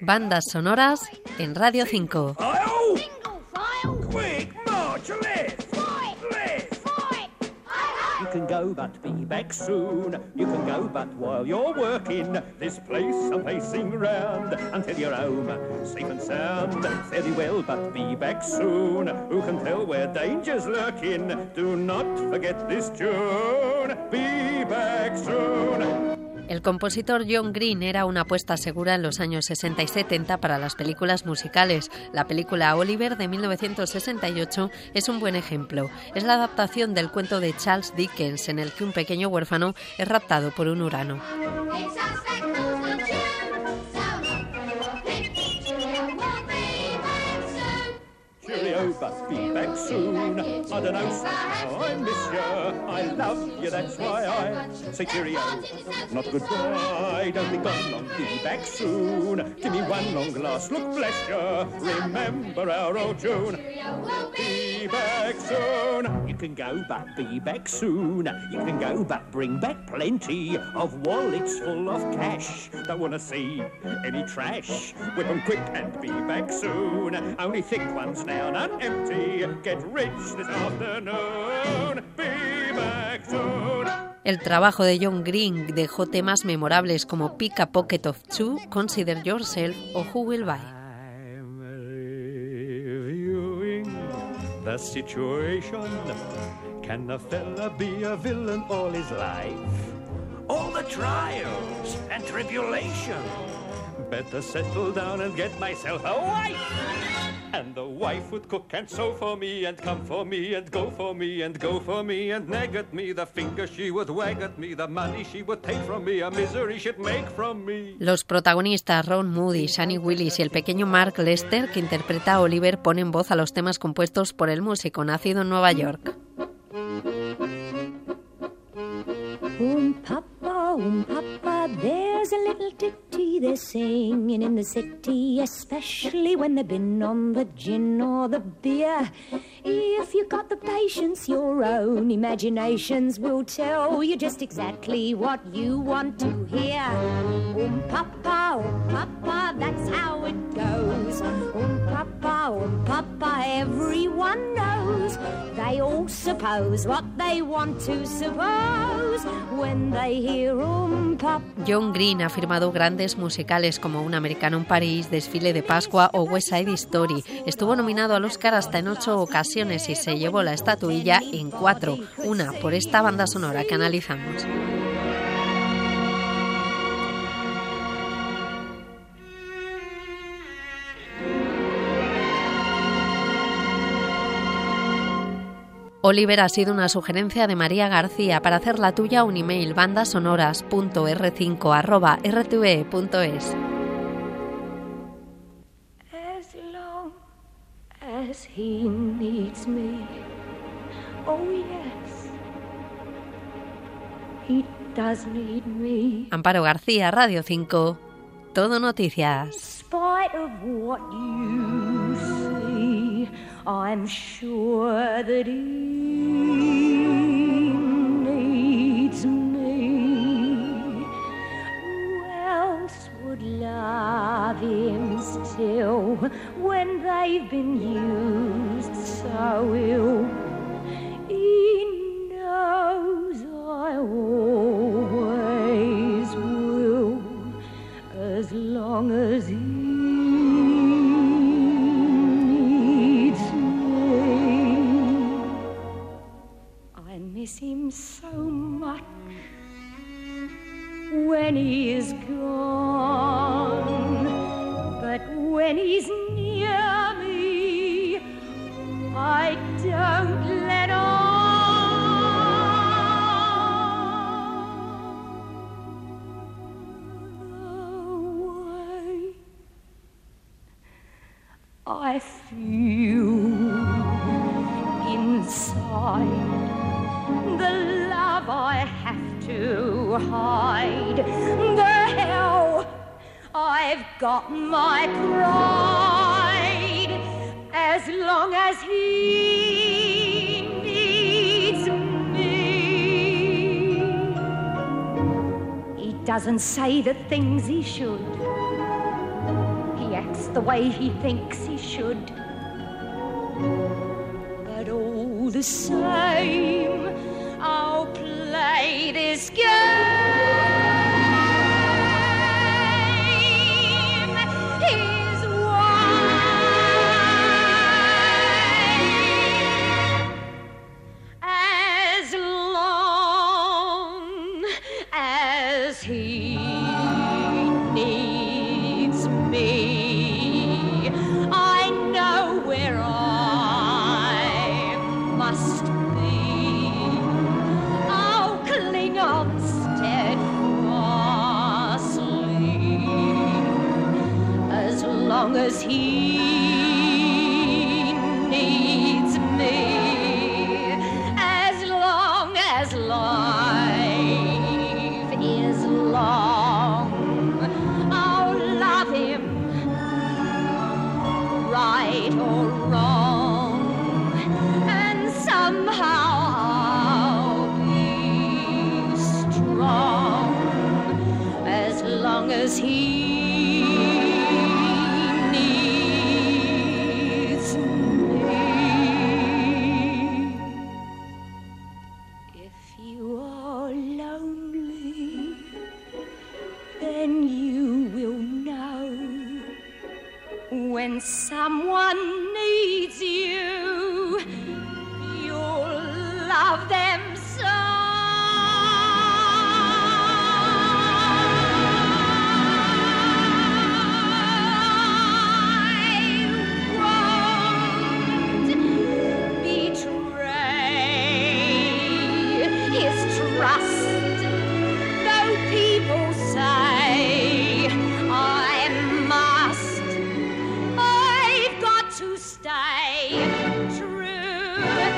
Bandas sonoras en Radio 5. Quick, march left! You can go, but be back soon. You can go, but while you're working, this place I'm pacing round until you're home, safe and sound. Well, but be back soon. Who can tell where danger's lurking? Do not forget this tune. Be back soon. El compositor John Green era una apuesta segura en los años 60 y 70 para las películas musicales. La película Oliver de 1968 es un buen ejemplo. Es la adaptación del cuento de Charles Dickens en el que un pequeño huérfano es raptado por un urano. Love you, that's why I say cheerio. Not goodbye, don't be gone long, be back soon. Give me one long last look, bless you. Remember our old tune. Be back soon. You can go, but be back soon. You can go, but bring back plenty of wallets full of cash. Don't wanna see any trash. Whip 'em quick and be back soon. Only thick ones now, not empty. Get rich this afternoon. Be back soon. El trabajo de John Green dejó temas memorables como Pick a Pocket of Two, Consider Yourself o Who Will Buy. The situation. Can a fella be a villain all his life? All the trials and tribulation. Better settle down and get myself a wife. And the wife would cook and sew for me and come for me and go for me and go for me and nag at me. The finger she would wag at me, the money she would take from me, a misery she'd make from me. Los protagonistas Ron Moody, Shani Willis y el pequeño Mark Lester, que interpreta a Oliver, ponen voz a los temas compuestos por el músico nacido en Nueva York. Um, Papa, um, Papa, they're singing in the city, especially when they've been on the gin or the beer. If you've got the patience, your own imaginations will tell you just exactly what you want to hear. Um, Papa, um, Papa, that's how it goes. Um, Papa, um, Papa, everyone. John Green ha firmado grandes musicales como Un americano en París, Desfile de Pascua o West Side Story. Estuvo nominado al Oscar hasta en ocho ocasiones y se llevó la estatuilla en cuatro, una por esta banda sonora que analizamos. Oliver ha sido una sugerencia de María García para hacer la tuya un email bandasonoras.r5@rtve.es. As long as he needs me. Oh, yes. He does need me. Amparo García, Radio 5. Todo noticias. I'm sure that he love him still when they've been used so ill? He knows I always will as long as he needs me. I miss him so much when he is gone, when he's near me, I don't let on. Away. I feel inside the love I have to hide. The I've got my pride. As long as he needs me, he doesn't say the things he should. he acts the way he thinks he should. But all the same, he needs me, I know where I must be. I'll cling on steadfastly as long as he as he needs me. If you are lonely, then you will know when someone needs you, you'll love them. good.